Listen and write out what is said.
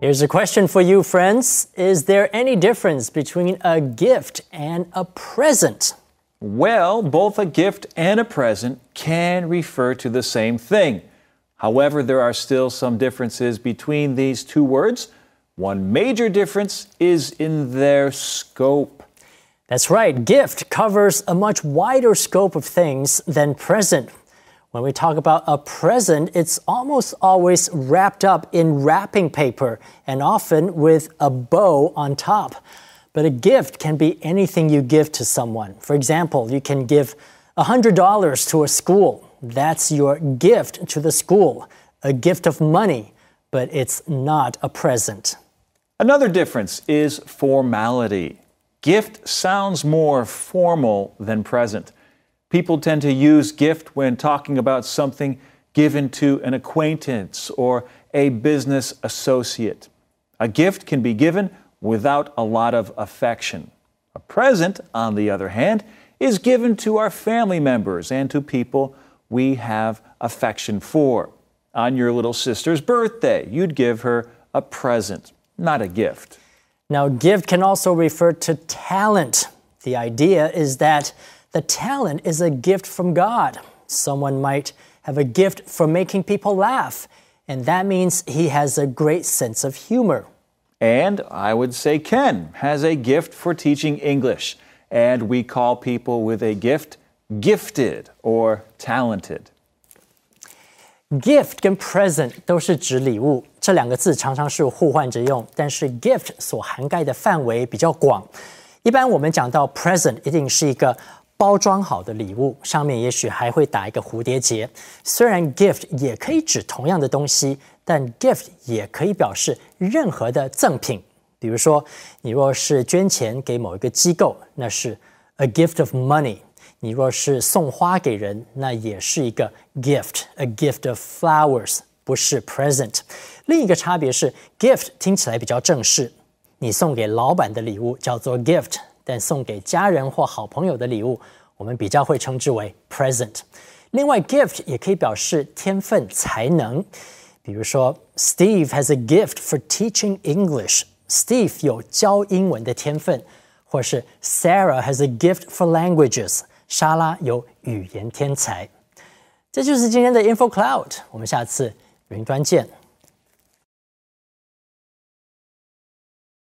Here's a question for you, friends. Is there any difference between a gift and a present? Well, both a gift and a present can refer to the same thing. However, there are still some differences between these two words. One major difference is in their scope. That's right, gift covers a much wider scope of things than present. When we talk about a present, it's almost always wrapped up in wrapping paper and often with a bow on top. But a gift can be anything you give to someone. For example, you can give $100 to a school. That's your gift to the school, a gift of money, but it's not a present. Another difference is formality. Gift sounds more formal than present. People tend to use gift when talking about something given to an acquaintance or a business associate. A gift can be given without a lot of affection. A present, on the other hand, is given to our family members and to people we have affection for. On your little sister's birthday, you'd give her a present, not a gift. Now, gift can also refer to talent. The idea is that the talent is a gift from God. Someone might have a gift for making people laugh, and that means he has a great sense of humor. And I would say Ken has a gift for teaching English, and we call people with a gift gifted or talented. Gift 跟 present 都是指礼物，这两个字常常是互换着用，但是 gift 所涵盖的范围比较广。一般我们讲到 present，一定是一个 包装好的礼物，上面也许还会打一个蝴蝶结。虽然 gift 也可以指同样的东西，但 gift 也可以表示任何的赠品。比如说，你若是捐钱给某一个机构，那是 a gift of money；你若是送花给人，那也是一个 gift，a gift of flowers，不是 present。另一个差别是，gift 听起来比较正式，你送给老板的礼物叫做 gift。但送给家人或好朋友的礼物，我们比较会称之为 present。另外，gift 也可以表示天分、才能。比如说，Steve has a gift for teaching English。Steve 有教英文的天分，或是 Sarah has a gift for languages。莎拉有语言天才。这就是今天的 Info Cloud，我们下次云端见。